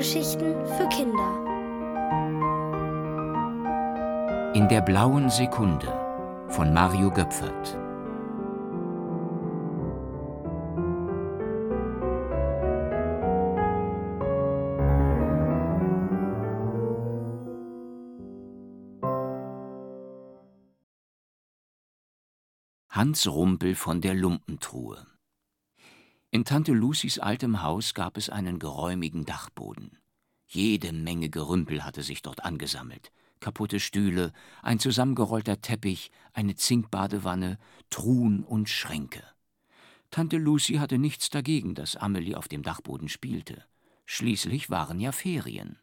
Hörgeschichten für Kinder. In der blauen Sekunde von Mario Göpfert. Hans Rumpel von der Lumpentruhe in Tante Lucys altem Haus gab es einen geräumigen Dachboden. Jede Menge Gerümpel hatte sich dort angesammelt. Kaputte Stühle, ein zusammengerollter Teppich, eine Zinkbadewanne, Truhen und Schränke. Tante Lucy hatte nichts dagegen, dass Amelie auf dem Dachboden spielte. Schließlich waren ja Ferien.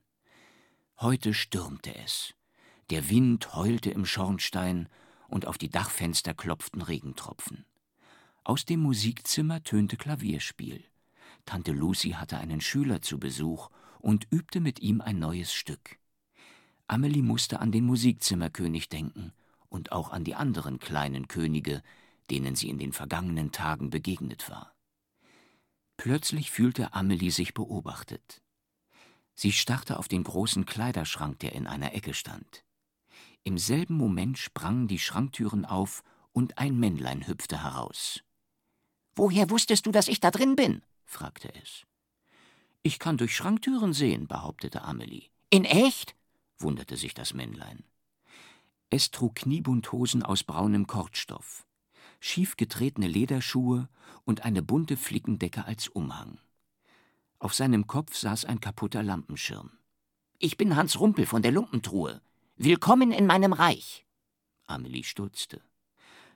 Heute stürmte es. Der Wind heulte im Schornstein und auf die Dachfenster klopften Regentropfen. Aus dem Musikzimmer tönte Klavierspiel. Tante Lucy hatte einen Schüler zu Besuch und übte mit ihm ein neues Stück. Amelie musste an den Musikzimmerkönig denken und auch an die anderen kleinen Könige, denen sie in den vergangenen Tagen begegnet war. Plötzlich fühlte Amelie sich beobachtet. Sie starrte auf den großen Kleiderschrank, der in einer Ecke stand. Im selben Moment sprangen die Schranktüren auf und ein Männlein hüpfte heraus. Woher wusstest du, dass ich da drin bin? fragte es. Ich kann durch Schranktüren sehen, behauptete Amelie. In echt? wunderte sich das Männlein. Es trug Kniebundhosen aus braunem Kordstoff, schief getretene Lederschuhe und eine bunte Flickendecke als Umhang. Auf seinem Kopf saß ein kaputter Lampenschirm. Ich bin Hans Rumpel von der Lumpentruhe. Willkommen in meinem Reich. Amelie stutzte.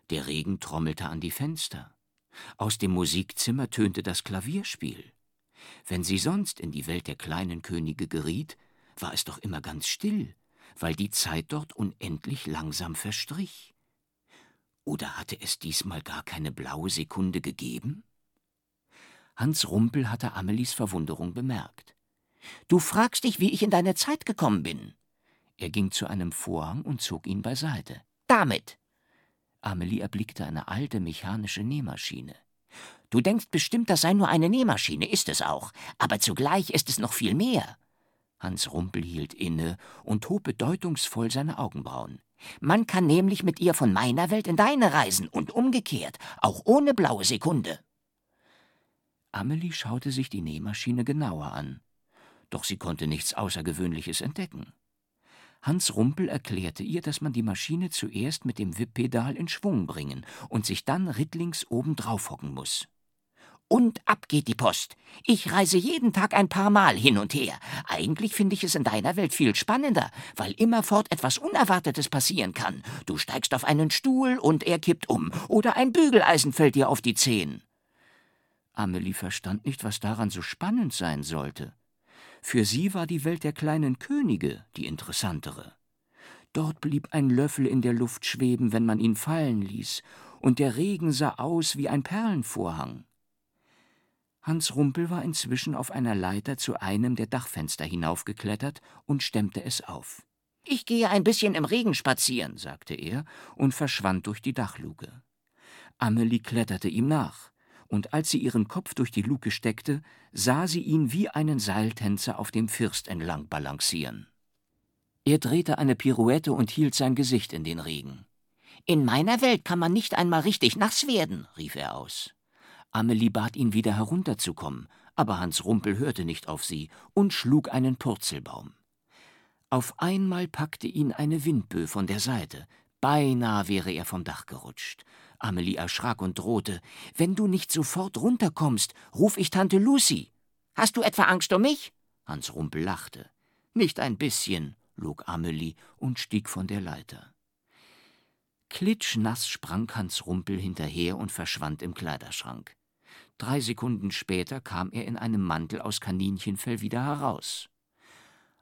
Der Regen trommelte an die Fenster. Aus dem Musikzimmer tönte das Klavierspiel. Wenn sie sonst in die Welt der kleinen Könige geriet, war es doch immer ganz still, weil die Zeit dort unendlich langsam verstrich. Oder hatte es diesmal gar keine blaue Sekunde gegeben? Hans Rumpel hatte Amelies Verwunderung bemerkt. Du fragst dich, wie ich in deine Zeit gekommen bin. Er ging zu einem Vorhang und zog ihn beiseite. Damit. Amelie erblickte eine alte mechanische Nähmaschine. Du denkst bestimmt, das sei nur eine Nähmaschine, ist es auch, aber zugleich ist es noch viel mehr. Hans Rumpel hielt inne und hob bedeutungsvoll seine Augenbrauen. Man kann nämlich mit ihr von meiner Welt in deine reisen und umgekehrt, auch ohne blaue Sekunde. Amelie schaute sich die Nähmaschine genauer an, doch sie konnte nichts Außergewöhnliches entdecken. Hans Rumpel erklärte ihr, dass man die Maschine zuerst mit dem Wipppedal in Schwung bringen und sich dann rittlings oben drauf hocken muss. Und ab geht die Post. Ich reise jeden Tag ein paar Mal hin und her. Eigentlich finde ich es in deiner Welt viel spannender, weil immerfort etwas Unerwartetes passieren kann. Du steigst auf einen Stuhl und er kippt um, oder ein Bügeleisen fällt dir auf die Zehen. Amelie verstand nicht, was daran so spannend sein sollte. Für sie war die Welt der kleinen Könige die interessantere. Dort blieb ein Löffel in der Luft schweben, wenn man ihn fallen ließ, und der Regen sah aus wie ein Perlenvorhang. Hans Rumpel war inzwischen auf einer Leiter zu einem der Dachfenster hinaufgeklettert und stemmte es auf. Ich gehe ein bisschen im Regen spazieren, sagte er und verschwand durch die Dachluke. Amelie kletterte ihm nach und als sie ihren Kopf durch die Luke steckte, sah sie ihn wie einen Seiltänzer auf dem First entlang balancieren. Er drehte eine Pirouette und hielt sein Gesicht in den Regen. In meiner Welt kann man nicht einmal richtig nass werden, rief er aus. Amelie bat ihn wieder herunterzukommen, aber Hans Rumpel hörte nicht auf sie und schlug einen Purzelbaum. Auf einmal packte ihn eine Windböe von der Seite, beinahe wäre er vom Dach gerutscht. Amelie erschrak und drohte. Wenn du nicht sofort runterkommst, ruf ich Tante Lucy. Hast du etwa Angst um mich? Hans Rumpel lachte. Nicht ein bisschen, log Amelie und stieg von der Leiter. Klitschnass sprang Hans Rumpel hinterher und verschwand im Kleiderschrank. Drei Sekunden später kam er in einem Mantel aus Kaninchenfell wieder heraus.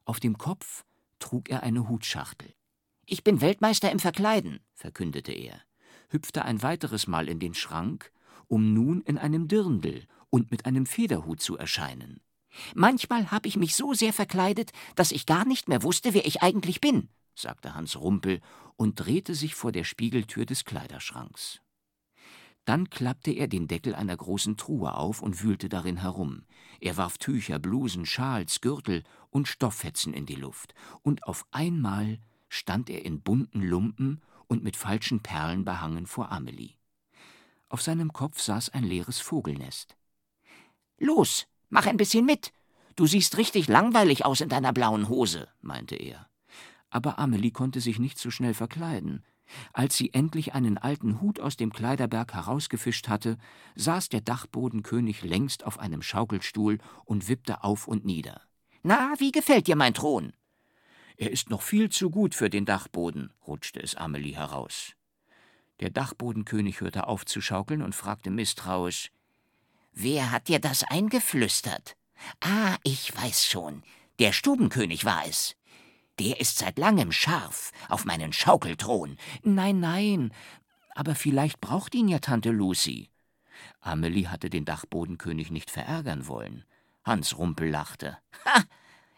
Auf dem Kopf trug er eine Hutschachtel. Ich bin Weltmeister im Verkleiden, verkündete er hüpfte ein weiteres Mal in den Schrank, um nun in einem Dirndl und mit einem Federhut zu erscheinen. Manchmal habe ich mich so sehr verkleidet, dass ich gar nicht mehr wusste, wer ich eigentlich bin, sagte Hans Rumpel und drehte sich vor der Spiegeltür des Kleiderschranks. Dann klappte er den Deckel einer großen Truhe auf und wühlte darin herum. Er warf Tücher, Blusen, Schals, Gürtel und Stofffetzen in die Luft, und auf einmal stand er in bunten Lumpen und mit falschen Perlen behangen vor Amelie. Auf seinem Kopf saß ein leeres Vogelnest. Los, mach ein bisschen mit. Du siehst richtig langweilig aus in deiner blauen Hose, meinte er. Aber Amelie konnte sich nicht so schnell verkleiden. Als sie endlich einen alten Hut aus dem Kleiderberg herausgefischt hatte, saß der Dachbodenkönig längst auf einem Schaukelstuhl und wippte auf und nieder. Na, wie gefällt dir mein Thron? Er ist noch viel zu gut für den Dachboden, rutschte es Amelie heraus. Der Dachbodenkönig hörte auf zu schaukeln und fragte misstrauisch Wer hat dir das eingeflüstert? Ah, ich weiß schon. Der Stubenkönig war es. Der ist seit langem scharf auf meinen Schaukelthron. Nein, nein, aber vielleicht braucht ihn ja Tante Lucy. Amelie hatte den Dachbodenkönig nicht verärgern wollen. Hans Rumpel lachte. Ha!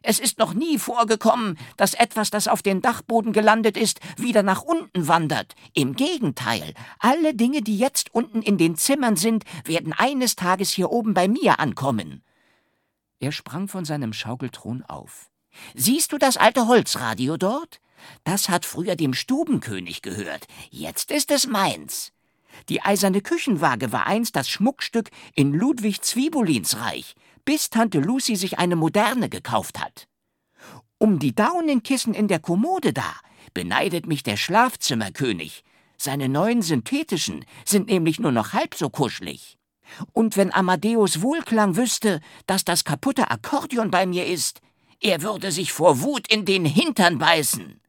Es ist noch nie vorgekommen, dass etwas, das auf den Dachboden gelandet ist, wieder nach unten wandert. Im Gegenteil, alle Dinge, die jetzt unten in den Zimmern sind, werden eines Tages hier oben bei mir ankommen. Er sprang von seinem Schaukelthron auf. Siehst du das alte Holzradio dort? Das hat früher dem Stubenkönig gehört, jetzt ist es meins. Die eiserne Küchenwaage war einst das Schmuckstück in Ludwig Zwiebulins Reich, bis Tante Lucy sich eine moderne gekauft hat. Um die Daunenkissen in der Kommode da beneidet mich der Schlafzimmerkönig. Seine neuen synthetischen sind nämlich nur noch halb so kuschelig. Und wenn Amadeus Wohlklang wüsste, dass das kaputte Akkordeon bei mir ist, er würde sich vor Wut in den Hintern beißen.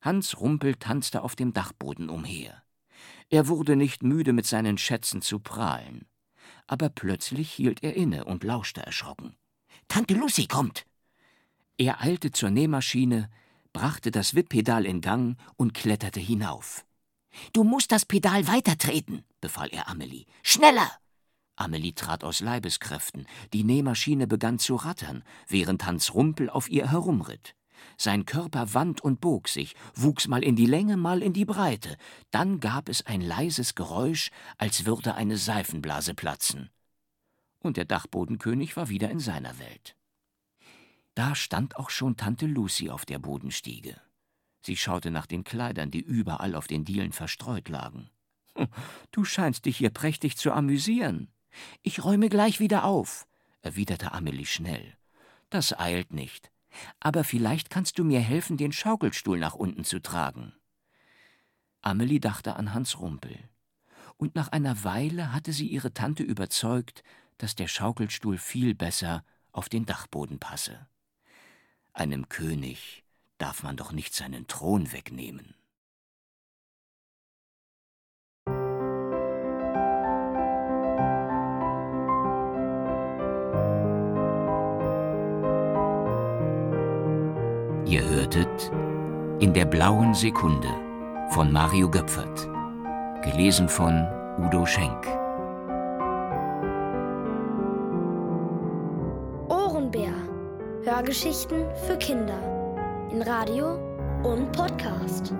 Hans Rumpel tanzte auf dem Dachboden umher. Er wurde nicht müde, mit seinen Schätzen zu prahlen. Aber plötzlich hielt er inne und lauschte erschrocken. Tante Lucy kommt! Er eilte zur Nähmaschine, brachte das Wipppedal in Gang und kletterte hinauf. Du musst das Pedal weitertreten, befahl er Amelie. Schneller! Amelie trat aus Leibeskräften, die Nähmaschine begann zu rattern, während Hans Rumpel auf ihr herumritt. Sein Körper wand und bog sich, wuchs mal in die Länge, mal in die Breite, dann gab es ein leises Geräusch, als würde eine Seifenblase platzen. Und der Dachbodenkönig war wieder in seiner Welt. Da stand auch schon Tante Lucy auf der Bodenstiege. Sie schaute nach den Kleidern, die überall auf den Dielen verstreut lagen. Du scheinst dich hier prächtig zu amüsieren. Ich räume gleich wieder auf, erwiderte Amelie schnell. Das eilt nicht. Aber vielleicht kannst du mir helfen, den Schaukelstuhl nach unten zu tragen. Amelie dachte an Hans Rumpel. Und nach einer Weile hatte sie ihre Tante überzeugt, dass der Schaukelstuhl viel besser auf den Dachboden passe. Einem König darf man doch nicht seinen Thron wegnehmen. Hörtet In der blauen Sekunde von Mario Göpfert. Gelesen von Udo Schenk. Ohrenbär. Hörgeschichten für Kinder. In Radio und Podcast.